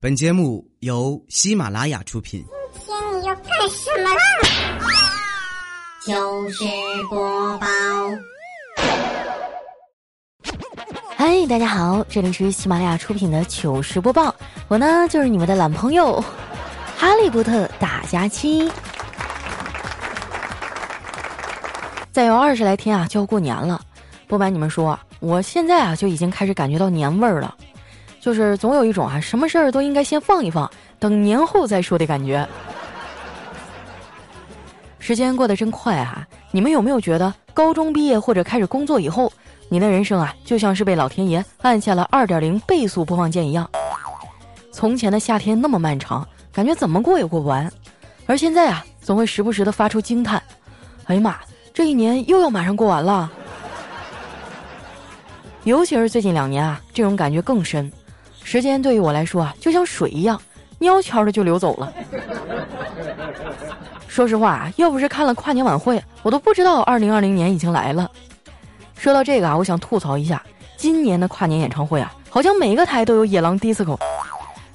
本节目由喜马拉雅出品。今天你要干什么啦？糗事播报。嗨，大家好，这里是喜马拉雅出品的糗事播报，我呢就是你们的懒朋友哈利波特大假期。再有二十来天啊，就要过年了。不瞒你们说，我现在啊就已经开始感觉到年味儿了。就是总有一种啊，什么事儿都应该先放一放，等年后再说的感觉。时间过得真快啊！你们有没有觉得，高中毕业或者开始工作以后，你的人生啊，就像是被老天爷按下了二点零倍速播放键一样？从前的夏天那么漫长，感觉怎么过也过不完，而现在啊，总会时不时的发出惊叹：“哎呀妈，这一年又要马上过完了。”尤其是最近两年啊，这种感觉更深。时间对于我来说啊，就像水一样，悄悄的就流走了。说实话啊，要不是看了跨年晚会，我都不知道二零二零年已经来了。说到这个啊，我想吐槽一下，今年的跨年演唱会啊，好像每个台都有野狼 disco，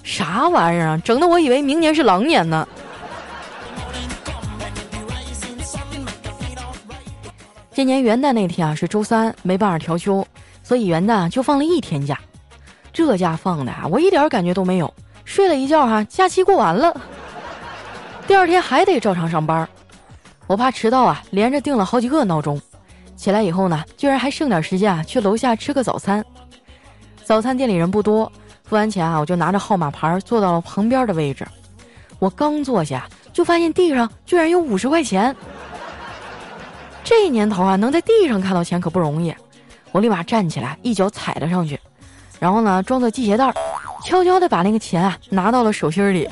啥玩意儿啊，整的我以为明年是狼年呢。今年元旦那天啊是周三，没办法调休，所以元旦就放了一天假。这假放的啊，我一点感觉都没有。睡了一觉哈，假期过完了，第二天还得照常上班。我怕迟到啊，连着定了好几个闹钟。起来以后呢，居然还剩点时间啊，去楼下吃个早餐。早餐店里人不多，付完钱啊，我就拿着号码牌坐到了旁边的位置。我刚坐下，就发现地上居然有五十块钱。这年头啊，能在地上看到钱可不容易。我立马站起来，一脚踩了上去。然后呢，装作系鞋带儿，悄悄地把那个钱啊拿到了手心里，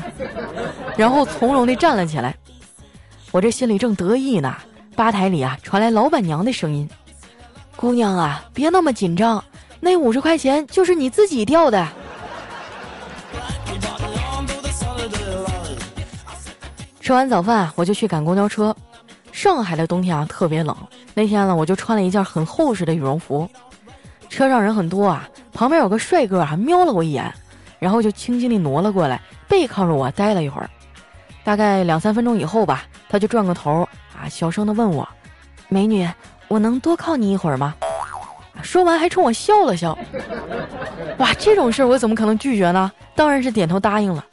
然后从容地站了起来。我这心里正得意呢，吧台里啊传来老板娘的声音：“姑娘啊，别那么紧张，那五十块钱就是你自己掉的。”吃完早饭，我就去赶公交车。上海的冬天啊特别冷，那天呢我就穿了一件很厚实的羽绒服。车上人很多啊，旁边有个帅哥还瞄了我一眼，然后就轻轻地挪了过来，背靠着我待了一会儿。大概两三分钟以后吧，他就转过头啊，小声地问我：“美女，我能多靠你一会儿吗？”说完还冲我笑了笑。哇，这种事儿我怎么可能拒绝呢？当然是点头答应了。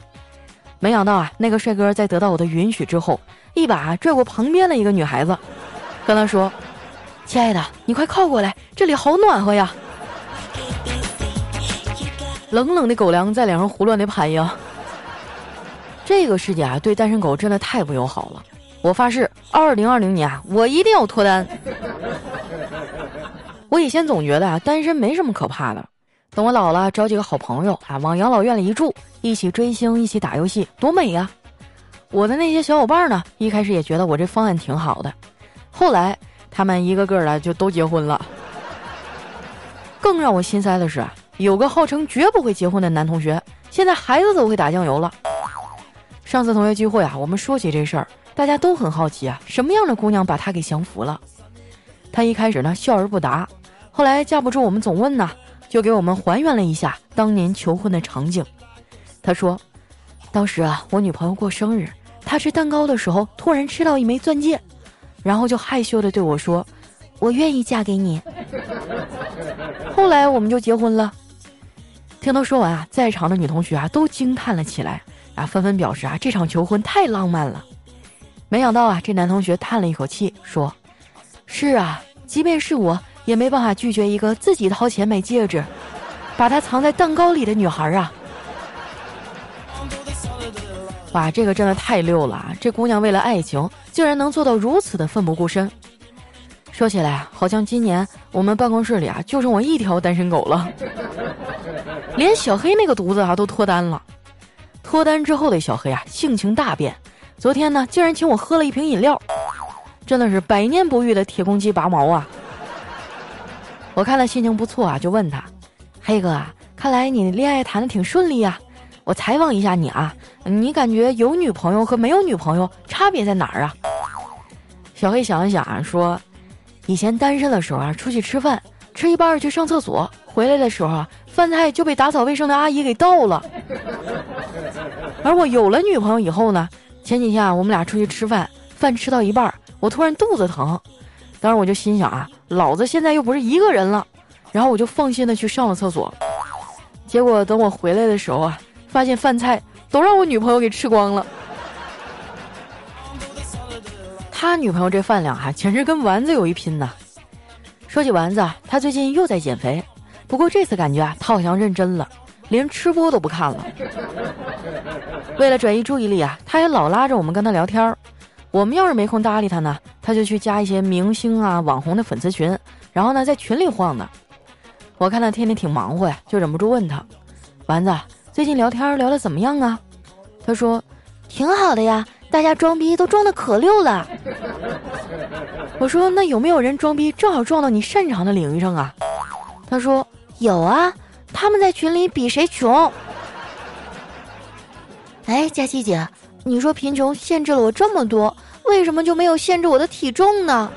没想到啊，那个帅哥在得到我的允许之后，一把拽过旁边的一个女孩子，跟他说：“亲爱的，你快靠过来，这里好暖和呀。”冷冷的狗粮在脸上胡乱的拍呀！这个世界啊，对单身狗真的太不友好了。我发誓，二零二零年啊，我一定要脱单。我以前总觉得啊，单身没什么可怕的。等我老了，找几个好朋友啊，往养老院里一住，一起追星，一起打游戏，多美呀！我的那些小伙伴呢，一开始也觉得我这方案挺好的，后来他们一个个的就都结婚了。更让我心塞的是。有个号称绝不会结婚的男同学，现在孩子都会打酱油了。上次同学聚会啊，我们说起这事儿，大家都很好奇啊，什么样的姑娘把他给降服了？他一开始呢笑而不答，后来架不住我们总问呢，就给我们还原了一下当年求婚的场景。他说，当时啊，我女朋友过生日，她吃蛋糕的时候突然吃到一枚钻戒，然后就害羞的对我说：“我愿意嫁给你。”后来我们就结婚了。听他说完啊，在场的女同学啊都惊叹了起来啊，纷纷表示啊这场求婚太浪漫了。没想到啊，这男同学叹了一口气说：“是啊，即便是我也没办法拒绝一个自己掏钱买戒指，把它藏在蛋糕里的女孩啊。”哇，这个真的太溜了啊！这姑娘为了爱情，竟然能做到如此的奋不顾身。说起来啊，好像今年我们办公室里啊就剩我一条单身狗了。连小黑那个犊子啊都脱单了，脱单之后的小黑啊性情大变，昨天呢竟然请我喝了一瓶饮料，真的是百年不遇的铁公鸡拔毛啊！我看他心情不错啊，就问他：“黑哥啊，看来你恋爱谈的挺顺利呀，我采访一下你啊，你感觉有女朋友和没有女朋友差别在哪儿啊？”小黑想了想啊，说：“以前单身的时候啊，出去吃饭，吃一半去上厕所，回来的时候啊。”饭菜就被打扫卫生的阿姨给倒了。而我有了女朋友以后呢，前几天啊，我们俩出去吃饭，饭吃到一半，我突然肚子疼，当时我就心想啊，老子现在又不是一个人了，然后我就放心的去上了厕所。结果等我回来的时候啊，发现饭菜都让我女朋友给吃光了。他女朋友这饭量哈，简直跟丸子有一拼呐。说起丸子，他最近又在减肥，不过这次感觉啊，他好像认真了，连吃播都不看了。为了转移注意力啊，他还老拉着我们跟他聊天儿。我们要是没空搭理他呢，他就去加一些明星啊、网红的粉丝群，然后呢在群里晃呢。我看他天天挺忙活呀，就忍不住问他：“丸子，最近聊天聊得怎么样啊？”他说：“挺好的呀，大家装逼都装的可溜了。”我说：“那有没有人装逼正好撞到你擅长的领域上啊？”他说：“有啊，他们在群里比谁穷。”哎，佳琪姐，你说贫穷限制了我这么多，为什么就没有限制我的体重呢？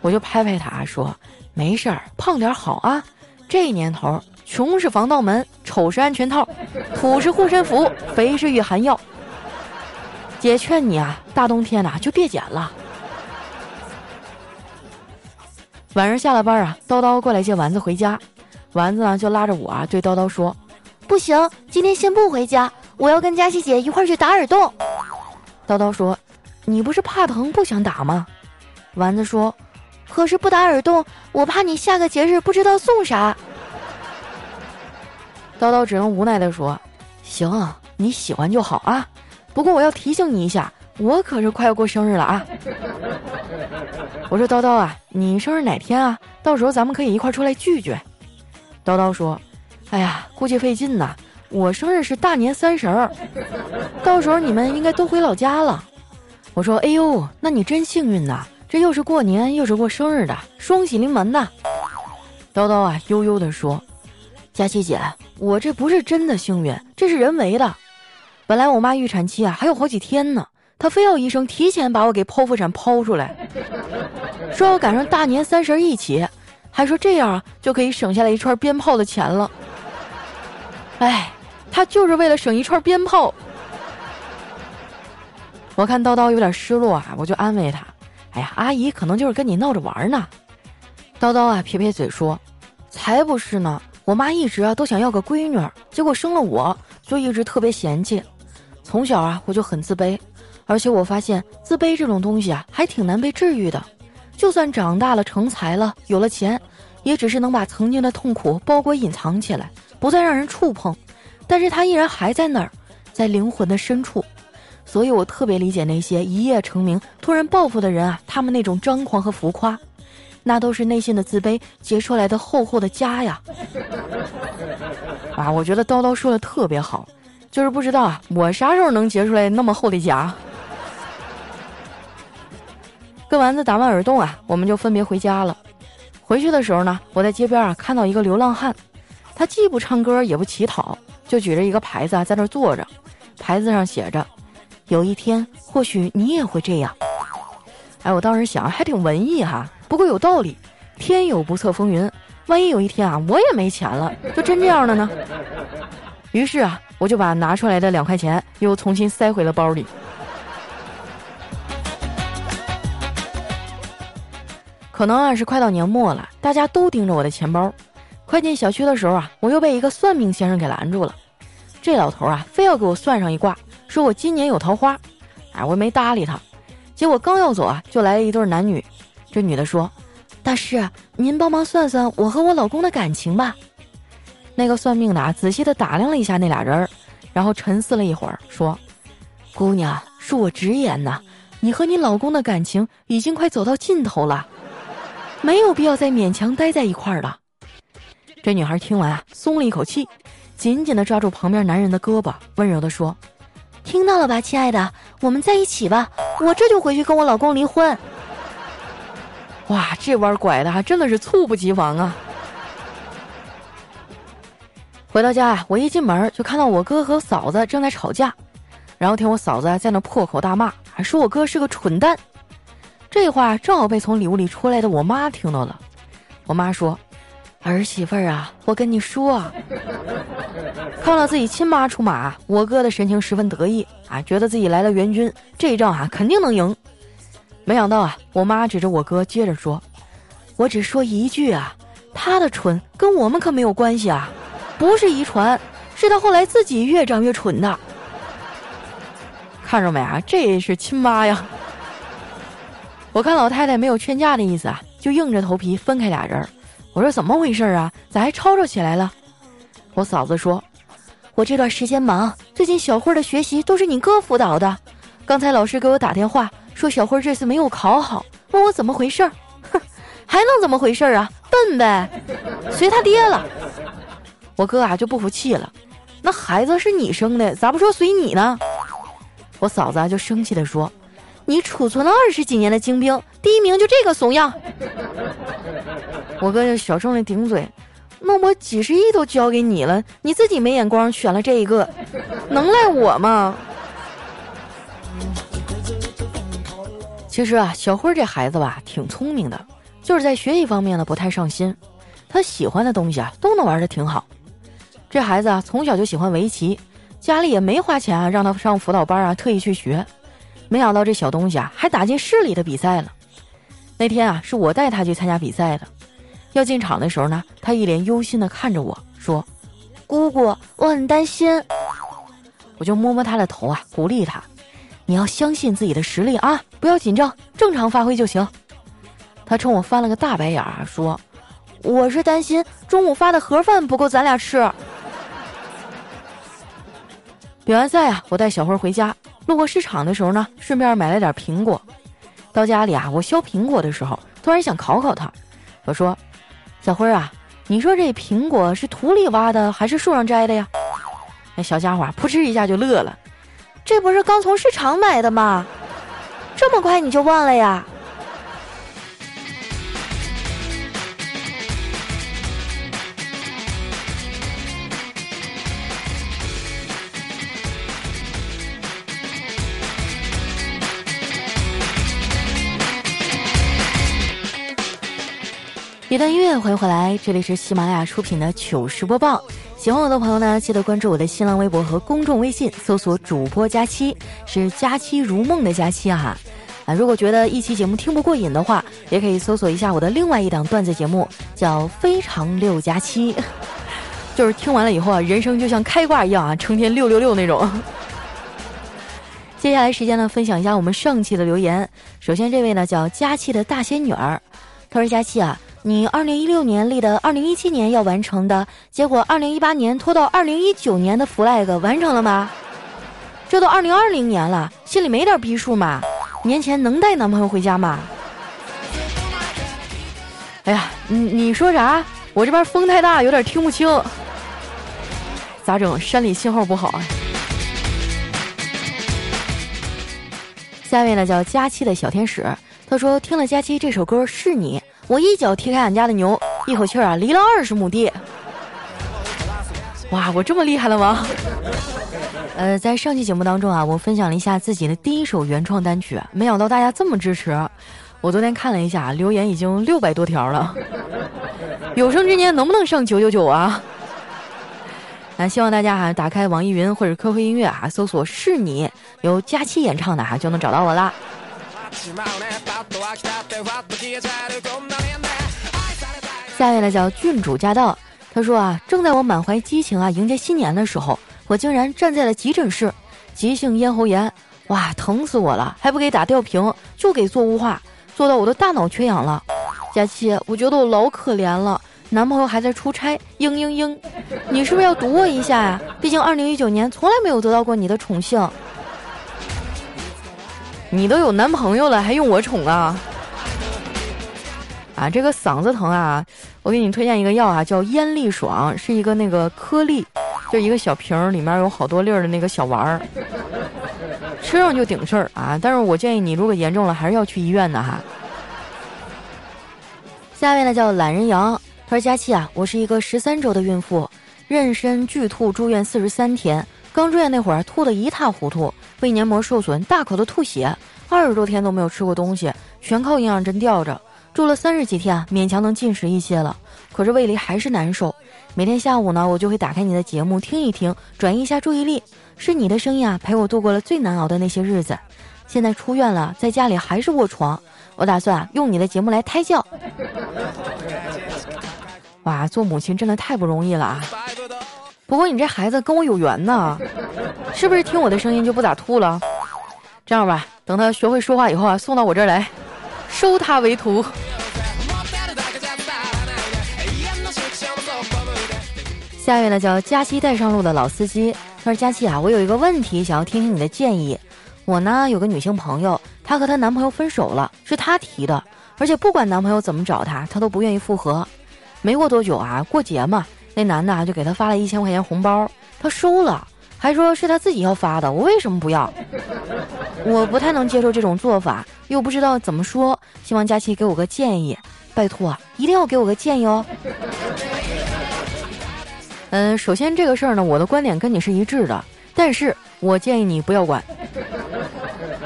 我就拍拍他说。没事儿，胖点好啊！这年头，穷是防盗门，丑是安全套，土是护身符，肥是御寒药。姐劝你啊，大冬天的就别减了。晚上下了班啊，叨叨过来接丸子回家，丸子呢就拉着我啊对叨叨说：“不行，今天先不回家，我要跟佳琪姐一块去打耳洞。”叨叨说：“你不是怕疼不想打吗？”丸子说。可是不打耳洞，我怕你下个节日不知道送啥。叨叨只能无奈的说：“行，你喜欢就好啊。不过我要提醒你一下，我可是快要过生日了啊。”我说：“叨叨啊，你生日哪天啊？到时候咱们可以一块出来聚聚。”叨叨说：“哎呀，估计费劲呐。我生日是大年三十儿，到时候你们应该都回老家了。”我说：“哎呦，那你真幸运呐。”这又是过年又是过生日的，双喜临门呐！叨叨啊，悠悠地说：“佳琪姐，我这不是真的幸运，这是人为的。本来我妈预产期啊还有好几天呢，她非要医生提前把我给剖腹产剖出来，说要赶上大年三十一起，还说这样啊就可以省下来一串鞭炮的钱了。哎，她就是为了省一串鞭炮。我看叨叨有点失落啊，我就安慰他。”哎呀，阿姨可能就是跟你闹着玩呢。叨叨啊，撇撇嘴说：“才不是呢！我妈一直啊都想要个闺女，结果生了我就一直特别嫌弃。从小啊我就很自卑，而且我发现自卑这种东西啊还挺难被治愈的。就算长大了成才了，有了钱，也只是能把曾经的痛苦包裹隐藏起来，不再让人触碰。但是它依然还在那儿，在灵魂的深处。”所以我特别理解那些一夜成名、突然暴富的人啊，他们那种张狂和浮夸，那都是内心的自卑结出来的厚厚的痂呀！啊，我觉得叨叨说的特别好，就是不知道啊，我啥时候能结出来那么厚的痂？跟丸子打完耳洞啊，我们就分别回家了。回去的时候呢，我在街边啊看到一个流浪汉，他既不唱歌也不乞讨，就举着一个牌子啊在那坐着，牌子上写着。有一天，或许你也会这样。哎，我当时想，还挺文艺哈。不过有道理，天有不测风云，万一有一天啊，我也没钱了，就真这样了呢？于是啊，我就把拿出来的两块钱又重新塞回了包里。可能啊是快到年末了，大家都盯着我的钱包。快进小区的时候啊，我又被一个算命先生给拦住了。这老头啊，非要给我算上一卦。说我今年有桃花，哎，我没搭理他。结果刚要走啊，就来了一对男女。这女的说：“大师，您帮忙算算我和我老公的感情吧。”那个算命的啊，仔细的打量了一下那俩人儿，然后沉思了一会儿，说：“姑娘，恕我直言呐，你和你老公的感情已经快走到尽头了，没有必要再勉强待在一块儿了。”这女孩听完啊，松了一口气，紧紧的抓住旁边男人的胳膊，温柔的说。听到了吧，亲爱的，我们在一起吧，我这就回去跟我老公离婚。哇，这弯拐的还真的是猝不及防啊！回到家啊，我一进门就看到我哥和嫂子正在吵架，然后听我嫂子在那破口大骂，还说我哥是个蠢蛋。这话正好被从里屋里出来的我妈听到了。我妈说：“儿媳妇儿啊，我跟你说啊，看到自己亲妈出马，我哥的神情十分得意啊，觉得自己来了援军，这一仗啊肯定能赢。没想到啊，我妈指着我哥接着说：“我只说一句啊，他的蠢跟我们可没有关系啊，不是遗传，是他后来自己越长越蠢的。看着没啊，这是亲妈呀。”我看老太太没有劝架的意思啊，就硬着头皮分开俩人。我说怎么回事啊？咋还吵吵起来了？我嫂子说：“我这段时间忙，最近小慧的学习都是你哥辅导的。刚才老师给我打电话说小慧这次没有考好，问我怎么回事儿。哼，还能怎么回事儿啊？笨呗，随他爹了。我哥啊就不服气了，那孩子是你生的，咋不说随你呢？我嫂子啊就生气的说：“你储存了二十几年的精兵，第一名就这个怂样。”我哥就小声的顶嘴，那我几十亿都交给你了，你自己没眼光选了这一个，能赖我吗？其实啊，小辉这孩子吧，挺聪明的，就是在学习方面呢不太上心。他喜欢的东西啊，都能玩的挺好。这孩子啊，从小就喜欢围棋，家里也没花钱啊让他上辅导班啊，特意去学。没想到这小东西啊，还打进市里的比赛了。那天啊，是我带他去参加比赛的。要进场的时候呢，他一脸忧心的看着我说：“姑姑，我很担心。”我就摸摸他的头啊，鼓励他：“你要相信自己的实力啊，不要紧张，正常发挥就行。”他冲我翻了个大白眼儿，说：“我是担心中午发的盒饭不够咱俩吃。”比完赛啊，我带小辉回家，路过市场的时候呢，顺便买了点苹果。到家里啊，我削苹果的时候，突然想考考他，我说。小辉啊，你说这苹果是土里挖的还是树上摘的呀？那小家伙扑哧一下就乐了，这不是刚从市场买的吗？这么快你就忘了呀？一段音乐，欢迎回来，这里是喜马拉雅出品的糗事播报。喜欢我的朋友呢，记得关注我的新浪微博和公众微信，搜索主播佳期，是佳期如梦的佳期啊。啊，如果觉得一期节目听不过瘾的话，也可以搜索一下我的另外一档段子节目，叫《非常六加七》，就是听完了以后啊，人生就像开挂一样啊，成天六六六那种。接下来时间呢，分享一下我们上期的留言。首先这位呢叫佳期的大仙女儿，他说佳期啊。你二零一六年立的二零一七年要完成的，结果二零一八年拖到二零一九年的 flag 完成了吗？这都二零二零年了，心里没点逼数吗？年前能带男朋友回家吗？哎呀，你你说啥？我这边风太大，有点听不清。咋整？山里信号不好啊。下面呢叫佳期的小天使，他说听了佳期这首歌是你。我一脚踢开俺家的牛，一口气儿啊离了二十亩地。哇，我这么厉害了吗？呃，在上期节目当中啊，我分享了一下自己的第一首原创单曲，没想到大家这么支持。我昨天看了一下，留言已经六百多条了。有生之年能不能上九九九啊？那希望大家哈打开网易云或者 QQ 音乐啊，搜索“是你”，由佳期演唱的哈，就能找到我啦。下面呢叫郡主驾到，他说啊，正在我满怀激情啊迎接新年的时候，我竟然站在了急诊室，急性咽喉炎，哇，疼死我了，还不给打吊瓶，就给做雾化，做到我的大脑缺氧了。佳期，我觉得我老可怜了，男朋友还在出差，嘤嘤嘤，你是不是要堵我一下呀？毕竟二零一九年从来没有得到过你的宠幸。你都有男朋友了，还用我宠啊？啊，这个嗓子疼啊！我给你推荐一个药啊，叫咽利爽，是一个那个颗粒，就一个小瓶儿，里面有好多粒儿的那个小丸儿，吃上就顶事儿啊！但是我建议你，如果严重了，还是要去医院的哈。下面呢叫懒人羊，他说：“佳期啊，我是一个十三周的孕妇，妊娠剧吐住院四十三天。”刚住院那会儿，吐得一塌糊涂，胃黏膜受损，大口的吐血，二十多天都没有吃过东西，全靠营养针吊着，住了三十几天，勉强能进食一些了。可是胃里还是难受。每天下午呢，我就会打开你的节目听一听，转移一下注意力。是你的声音啊，陪我度过了最难熬的那些日子。现在出院了，在家里还是卧床。我打算，用你的节目来胎教。哇，做母亲真的太不容易了啊！不过你这孩子跟我有缘呢，是不是听我的声音就不咋吐了？这样吧，等他学会说话以后啊，送到我这儿来，收他为徒。下一位呢叫佳期带上路的老司机，他说：“佳期啊，我有一个问题想要听听你的建议。我呢有个女性朋友，她和她男朋友分手了，是她提的，而且不管男朋友怎么找她，她都不愿意复合。没过多久啊，过节嘛。”那男的啊就给他发了一千块钱红包，他收了，还说是他自己要发的。我为什么不要？我不太能接受这种做法，又不知道怎么说。希望佳琪给我个建议，拜托，一定要给我个建议哦。嗯，首先这个事儿呢，我的观点跟你是一致的，但是我建议你不要管。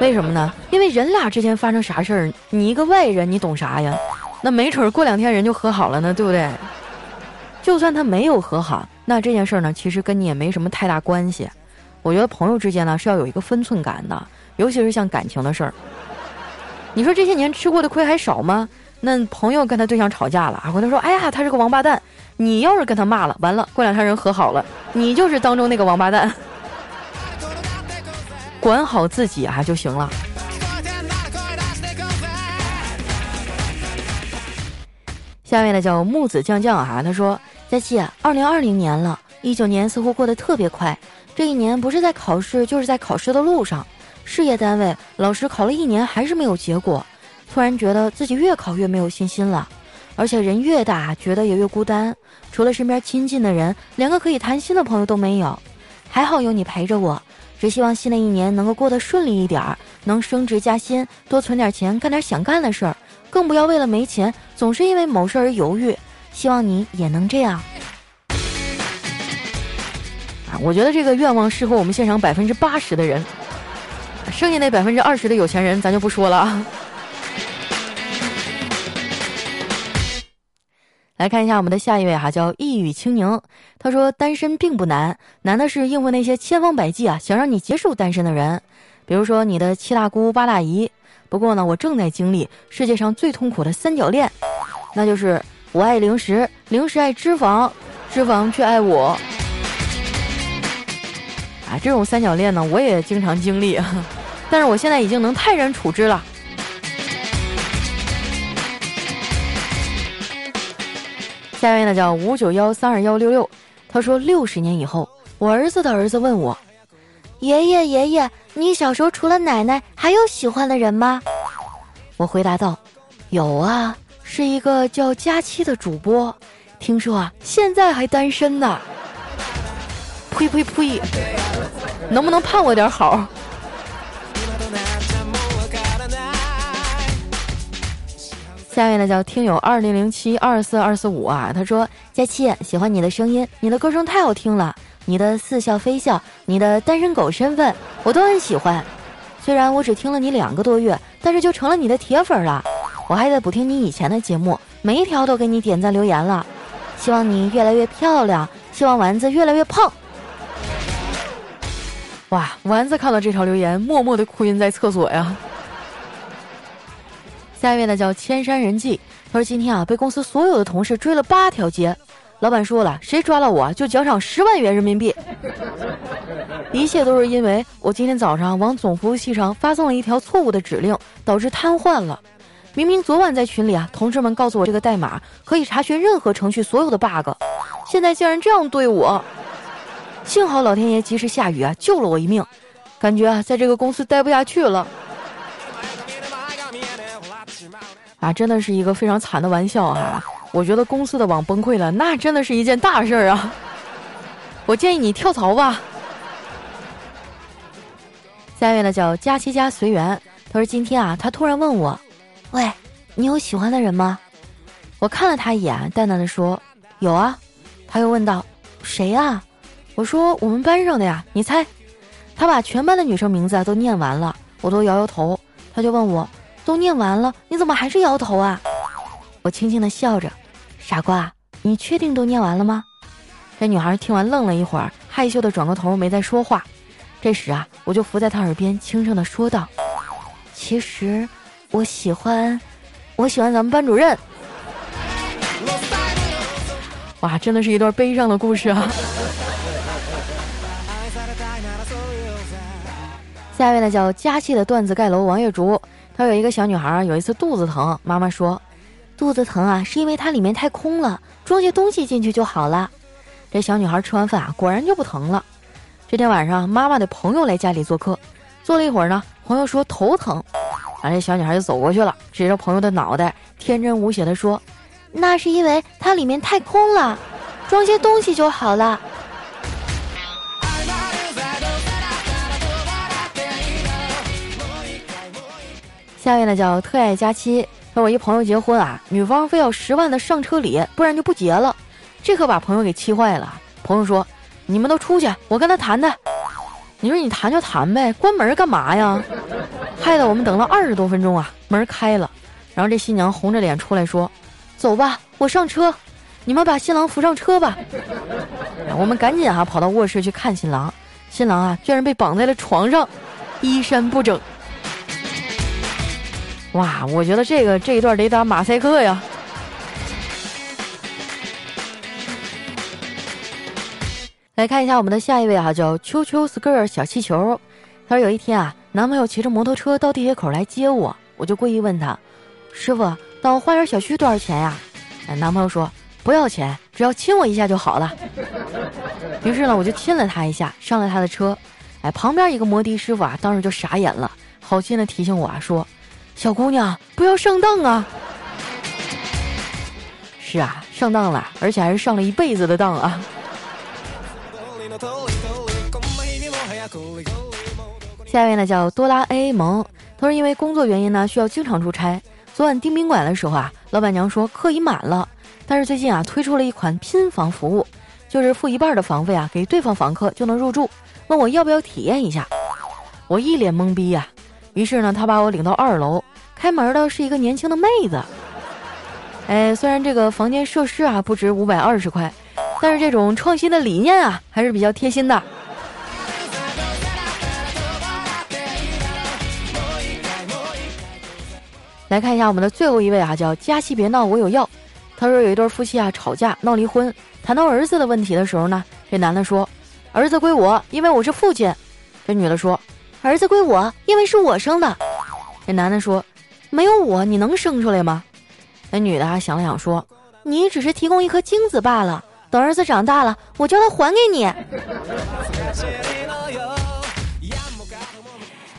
为什么呢？因为人俩之间发生啥事儿，你一个外人，你懂啥呀？那没准过两天人就和好了呢，对不对？就算他没有和好，那这件事儿呢，其实跟你也没什么太大关系。我觉得朋友之间呢是要有一个分寸感的，尤其是像感情的事儿。你说这些年吃过的亏还少吗？那朋友跟他对象吵架了，回头说：“哎呀，他是个王八蛋。”你要是跟他骂了，完了，过两天人和好了，你就是当中那个王八蛋。管好自己啊就行了。下面呢叫木子酱酱啊，他说。佳琪，二零二零年了，一九年似乎过得特别快。这一年不是在考试，就是在考试的路上。事业单位老师考了一年还是没有结果，突然觉得自己越考越没有信心了。而且人越大，觉得也越孤单，除了身边亲近的人，连个可以谈心的朋友都没有。还好有你陪着我，只希望新的一年能够过得顺利一点儿，能升职加薪，多存点钱，干点想干的事儿，更不要为了没钱，总是因为某事而犹豫。希望你也能这样啊！我觉得这个愿望适合我们现场百分之八十的人，剩下那百分之二十的有钱人咱就不说了啊。来看一下我们的下一位哈，叫一语清宁。他说：“单身并不难，难的是应付那些千方百计啊想让你结束单身的人，比如说你的七大姑八大姨。不过呢，我正在经历世界上最痛苦的三角恋，那就是。”我爱零食，零食爱脂肪，脂肪却爱我。啊，这种三角恋呢，我也经常经历，但是我现在已经能泰然处之了。下一位呢叫五九幺三二幺六六，他说六十年以后，我儿子的儿子问我，爷爷爷爷，你小时候除了奶奶，还有喜欢的人吗？我回答道，有啊。是一个叫佳期的主播，听说啊，现在还单身呢。呸呸呸！能不能盼我点好？下面呢叫听友二零零七二四二四五啊，他说佳期喜欢你的声音，你的歌声太好听了，你的似笑非笑，你的单身狗身份我都很喜欢。虽然我只听了你两个多月，但是就成了你的铁粉了。我还在补听你以前的节目，每一条都给你点赞留言了。希望你越来越漂亮，希望丸子越来越胖。哇，丸子看到这条留言，默默的哭晕在厕所呀。下一位呢叫千山人迹，他说今天啊被公司所有的同事追了八条街，老板说了，谁抓到我就奖赏十万元人民币。一切都是因为我今天早上往总服务器上发送了一条错误的指令，导致瘫痪了。明明昨晚在群里啊，同事们告诉我这个代码可以查询任何程序所有的 bug，现在竟然这样对我。幸好老天爷及时下雨啊，救了我一命。感觉啊，在这个公司待不下去了。啊，真的是一个非常惨的玩笑啊！我觉得公司的网崩溃了，那真的是一件大事儿啊。我建议你跳槽吧。下一位呢叫佳期家随缘，他说今天啊，他突然问我。喂，你有喜欢的人吗？我看了他一眼，淡淡的说：“有啊。”他又问道：“谁啊？”我说：“我们班上的呀。”你猜？他把全班的女生名字都念完了，我都摇摇头。他就问我：“都念完了，你怎么还是摇头啊？”我轻轻的笑着：“傻瓜，你。”你确定都念完了吗？”这女孩听完愣了一会儿，害羞的转过头没再说话。这时啊，我就伏在她耳边轻声的说道：“其实，我喜欢，我喜欢咱们班主任。”哇，真的是一段悲伤的故事啊！下一位呢叫佳期的段子盖楼王月竹，她有一个小女孩，有一次肚子疼，妈妈说，肚子疼啊是因为它里面太空了，装些东西进去就好了。这小女孩吃完饭啊，果然就不疼了。这天晚上，妈妈的朋友来家里做客，坐了一会儿呢，朋友说头疼，然后这小女孩就走过去了，指着朋友的脑袋，天真无邪的说。那是因为它里面太空了，装些东西就好了。下面呢叫特爱佳期，说我一朋友结婚啊，女方非要十万的上车礼，不然就不结了，这可把朋友给气坏了。朋友说：“你们都出去，我跟他谈谈。”你说你谈就谈呗，关门干嘛呀？害得我们等了二十多分钟啊，门开了，然后这新娘红着脸出来说。走吧，我上车，你们把新郎扶上车吧。我们赶紧啊跑到卧室去看新郎，新郎啊居然被绑在了床上，衣衫不整。哇，我觉得这个这一段得打马赛克呀。来看一下我们的下一位哈，叫秋秋 skirt 小气球。他说有一天啊，男朋友骑着摩托车到地铁口来接我，我就故意问他，师傅。到花园小区多少钱呀？哎男朋友说不要钱，只要亲我一下就好了。于是呢，我就亲了他一下，上了他的车。哎，旁边一个摩的师傅啊，当时就傻眼了，好心的提醒我啊，说：“小姑娘，不要上当啊！”是啊，上当了，而且还是上了一辈子的当啊。下一位呢，叫多拉 A 萌，他说因为工作原因呢，需要经常出差。昨晚订宾馆的时候啊，老板娘说客已满了，但是最近啊推出了一款拼房服务，就是付一半的房费啊给对方房客就能入住，问我要不要体验一下，我一脸懵逼呀。于是呢，他把我领到二楼，开门的是一个年轻的妹子。哎，虽然这个房间设施啊不值五百二十块，但是这种创新的理念啊还是比较贴心的。来看一下我们的最后一位啊，叫佳期别闹，我有药。他说有一对夫妻啊吵架闹离婚，谈到儿子的问题的时候呢，这男的说：“儿子归我，因为我是父亲。”这女的说：“儿子归我，因为是我生的。”这男的说：“没有我你能生出来吗？”那女的啊想了想说：“你只是提供一颗精子罢了，等儿子长大了，我叫他还给你。”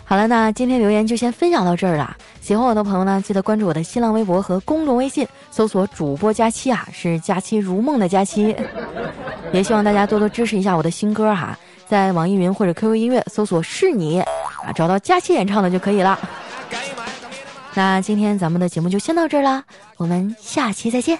好了，那今天留言就先分享到这儿了。喜欢我的朋友呢，记得关注我的新浪微博和公众微信，搜索“主播佳期”啊，是“佳期如梦”的佳期。也希望大家多多支持一下我的新歌哈，在网易云或者 QQ 音乐搜索“是你”，啊，找到佳期演唱的就可以了。那今天咱们的节目就先到这儿啦，我们下期再见。